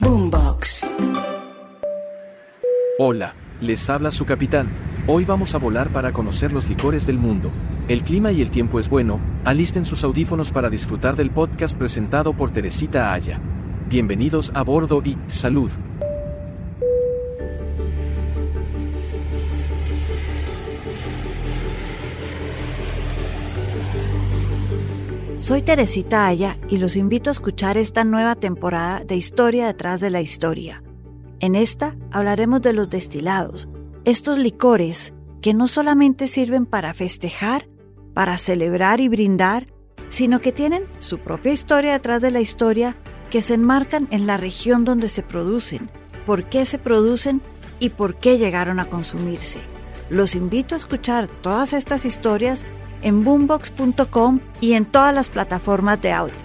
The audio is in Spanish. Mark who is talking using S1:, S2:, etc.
S1: Boombox.
S2: Hola, les habla su capitán. Hoy vamos a volar para conocer los licores del mundo. El clima y el tiempo es bueno, alisten sus audífonos para disfrutar del podcast presentado por Teresita Aya. Bienvenidos a bordo y salud.
S1: Soy Teresita Aya y los invito a escuchar esta nueva temporada de Historia detrás de la historia. En esta hablaremos de los destilados, estos licores que no solamente sirven para festejar, para celebrar y brindar, sino que tienen su propia historia detrás de la historia que se enmarcan en la región donde se producen, por qué se producen y por qué llegaron a consumirse. Los invito a escuchar todas estas historias en boombox.com y en todas las plataformas de audio.